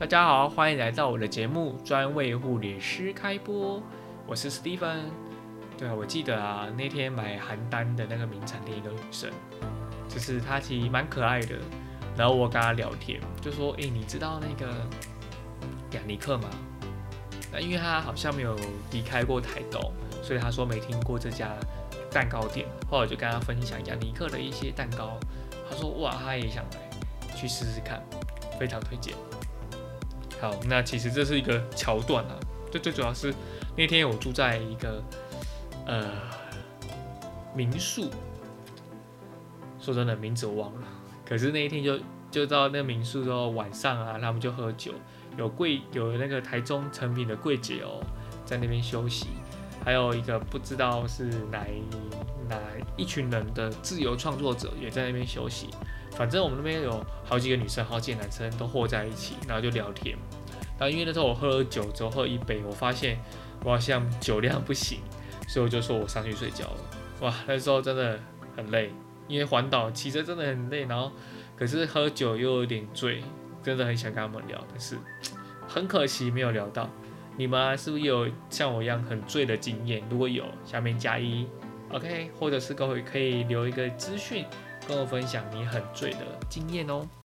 大家好，欢迎来到我的节目，专为护理师开播。我是 Stephen。对啊，我记得啊，那天买邯郸的那个名产店一个女生，就是她其实蛮可爱的。然后我跟她聊天，就说：“诶，你知道那个雅尼克吗？”那因为她好像没有离开过台东，所以她说没听过这家蛋糕店。后来我就跟她分享雅尼克的一些蛋糕，她说：“哇，她也想来去试试看，非常推荐。”好，那其实这是一个桥段啊，最最主要是那天我住在一个呃民宿，说真的名字我忘了，可是那一天就就到那个民宿之后晚上啊，他们就喝酒，有柜有那个台中成品的柜姐哦，在那边休息，还有一个不知道是哪一一群人的自由创作者也在那边休息。反正我们那边有好几个女生，好几个男生都和在一起，然后就聊天。然后因为那时候我喝了酒之后喝一杯，我发现我好像酒量不行，所以我就说我上去睡觉了。哇，那时候真的很累，因为环岛骑车真的很累，然后可是喝酒又有点醉，真的很想跟他们聊，但是很可惜没有聊到。你们是不是有像我一样很醉的经验？如果有，下面加一，OK，或者是各位可以留一个资讯。跟我分享你很醉的经验哦。